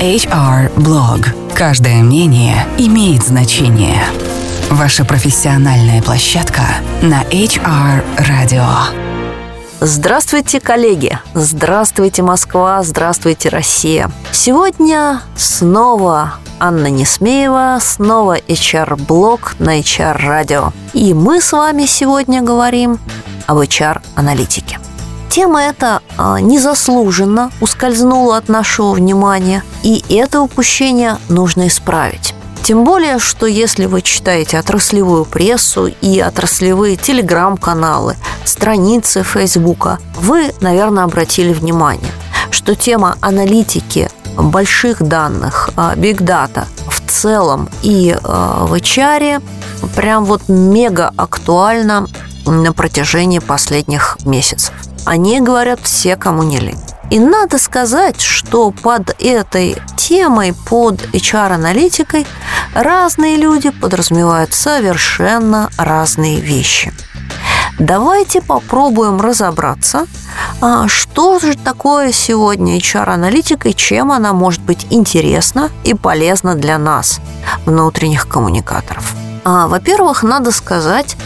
HR Blog. Каждое мнение имеет значение. Ваша профессиональная площадка на HR Radio. Здравствуйте, коллеги! Здравствуйте, Москва! Здравствуйте, Россия! Сегодня снова Анна Несмеева, снова HR-блог на HR-радио. И мы с вами сегодня говорим об HR-аналитике. Тема эта а, незаслуженно ускользнула от нашего внимания, и это упущение нужно исправить. Тем более, что если вы читаете отраслевую прессу и отраслевые телеграм-каналы, страницы Фейсбука, вы, наверное, обратили внимание, что тема аналитики больших данных, биг дата в целом и а, в HR прям вот мега актуальна на протяжении последних месяцев. О ней говорят все, кому не лень. И надо сказать, что под этой темой, под HR-аналитикой разные люди подразумевают совершенно разные вещи. Давайте попробуем разобраться, а, что же такое сегодня HR-аналитика и чем она может быть интересна и полезна для нас, внутренних коммуникаторов. А, во-первых, надо сказать,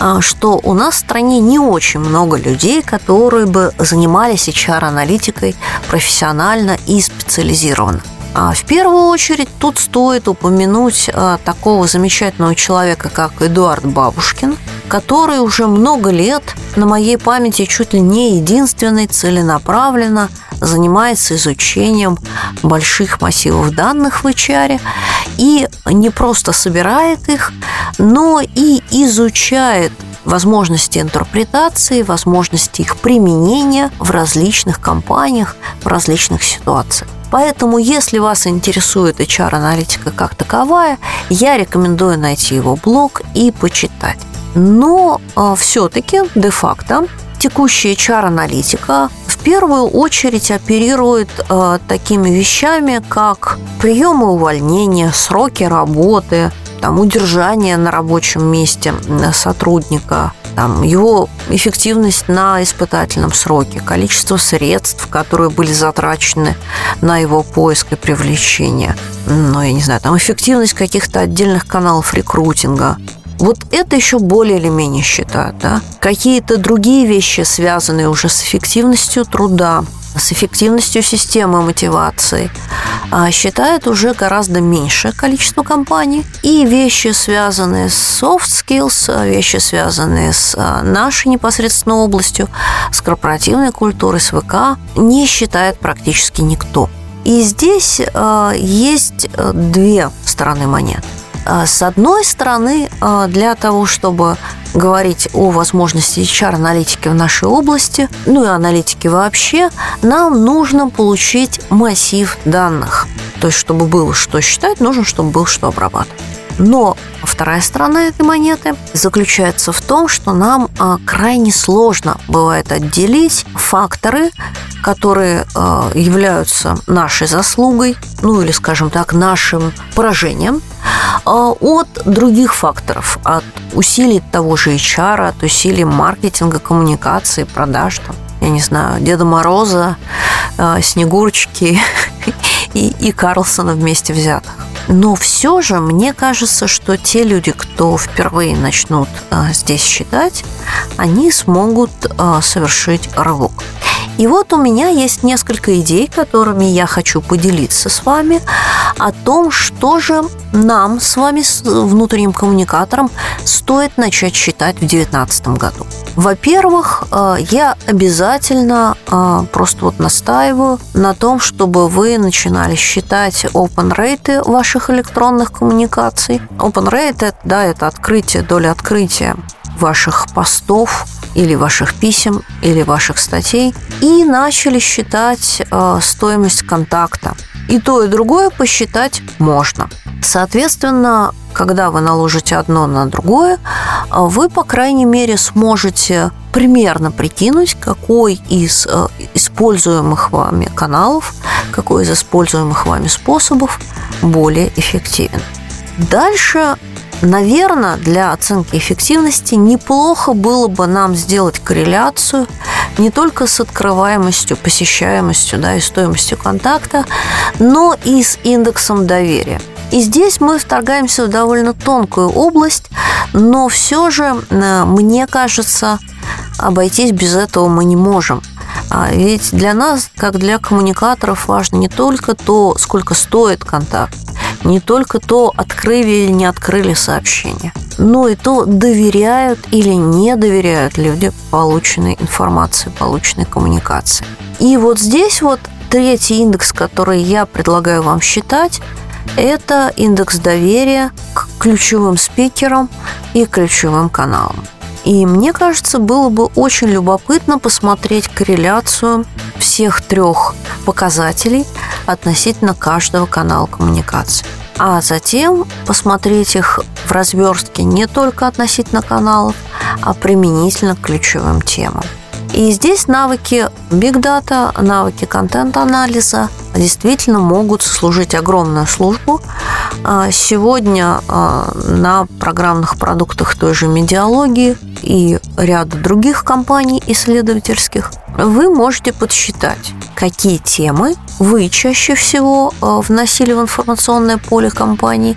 а, что у нас в стране не очень много людей, которые бы занимались HR-аналитикой профессионально и специализированно. А в первую очередь тут стоит упомянуть такого замечательного человека, как Эдуард Бабушкин, который уже много лет на моей памяти чуть ли не единственный целенаправленно занимается изучением больших массивов данных в HR и не просто собирает их, но и изучает возможности интерпретации, возможности их применения в различных компаниях, в различных ситуациях. Поэтому, если вас интересует HR-аналитика как таковая, я рекомендую найти его блог и почитать. Но э, все-таки де-факто текущая HR-аналитика в первую очередь оперирует э, такими вещами, как приемы увольнения, сроки работы, там, удержание на рабочем месте сотрудника, там, его эффективность на испытательном сроке, количество средств, которые были затрачены на его поиск и привлечение, ну, я не знаю, там, эффективность каких-то отдельных каналов рекрутинга, вот это еще более или менее считают, да. Какие-то другие вещи, связанные уже с эффективностью труда, с эффективностью системы мотивации, а, считают уже гораздо меньшее количество компаний. И вещи, связанные с soft skills, вещи, связанные с а, нашей непосредственно областью, с корпоративной культурой, с ВК, не считает практически никто. И здесь э, есть две стороны монеты. А, с одной стороны, а, для того, чтобы говорить о возможности HR-аналитики в нашей области, ну и аналитики вообще, нам нужно получить массив данных. То есть, чтобы было что считать, нужно, чтобы было что обрабатывать. Но вторая сторона этой монеты заключается в том, что нам а, крайне сложно бывает отделить факторы, которые являются нашей заслугой, ну или, скажем так, нашим поражением, от других факторов, от усилий того же HR, от усилий маркетинга, коммуникации, продаж, там, я не знаю, Деда Мороза, Снегурочки и, и Карлсона вместе взятых. Но все же мне кажется, что те люди, кто впервые начнут а, здесь считать, они смогут а, совершить рывок. И вот у меня есть несколько идей, которыми я хочу поделиться с вами о том, что же нам с вами, с внутренним коммуникатором, стоит начать считать в 2019 году. Во-первых, э, я обязательно э, просто вот настаиваю на том, чтобы вы начинали считать open rate ваших электронных коммуникаций. Open rate, да, это открытие, доля открытия ваших постов или ваших писем, или ваших статей, и начали считать э, стоимость контакта. И то, и другое посчитать можно. Соответственно, когда вы наложите одно на другое, вы, по крайней мере, сможете примерно прикинуть, какой из э, используемых вами каналов, какой из используемых вами способов более эффективен. Дальше Наверное, для оценки эффективности неплохо было бы нам сделать корреляцию не только с открываемостью, посещаемостью да, и стоимостью контакта, но и с индексом доверия. И здесь мы вторгаемся в довольно тонкую область, но все же, э, мне кажется, обойтись без этого мы не можем. А ведь для нас, как для коммуникаторов, важно не только то, сколько стоит контакт, не только то, открыли или не открыли сообщение, но и то, доверяют или не доверяют люди полученной информации, полученной коммуникации. И вот здесь вот третий индекс, который я предлагаю вам считать, это индекс доверия к ключевым спикерам и ключевым каналам. И мне кажется, было бы очень любопытно посмотреть корреляцию всех трех показателей относительно каждого канала коммуникации. А затем посмотреть их в разверстке не только относительно каналов, а применительно к ключевым темам. И здесь навыки Big Data, навыки контент-анализа действительно могут служить огромную службу. А, сегодня а, на программных продуктах той же медиалогии и ряда других компаний исследовательских вы можете подсчитать, какие темы вы чаще всего а, вносили в информационное поле компании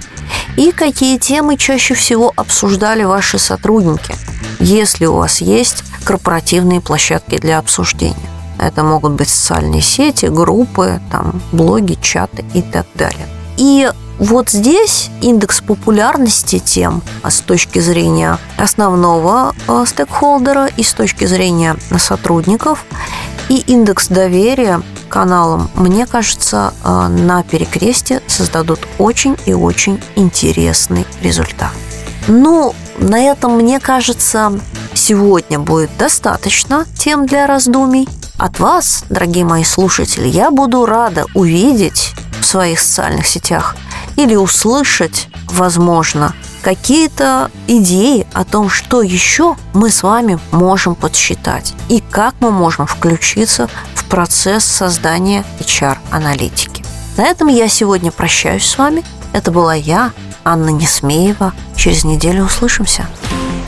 и какие темы чаще всего обсуждали ваши сотрудники, если у вас есть корпоративные площадки для обсуждения. Это могут быть социальные сети, группы, там, блоги, чаты и так далее. И вот здесь индекс популярности тем а с точки зрения основного а, стейкхолдера и с точки зрения сотрудников и индекс доверия каналам, мне кажется, а, на перекресте создадут очень и очень интересный результат. Ну, на этом, мне кажется, сегодня будет достаточно тем для раздумий. От вас, дорогие мои слушатели, я буду рада увидеть в своих социальных сетях или услышать, возможно, какие-то идеи о том, что еще мы с вами можем подсчитать и как мы можем включиться в процесс создания HR-аналитики. На этом я сегодня прощаюсь с вами. Это была я, Анна Несмеева. Через неделю услышимся.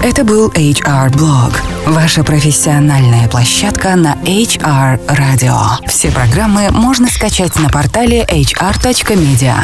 Это был HR Blog, ваша профессиональная площадка на HR Radio. Все программы можно скачать на портале hr.media.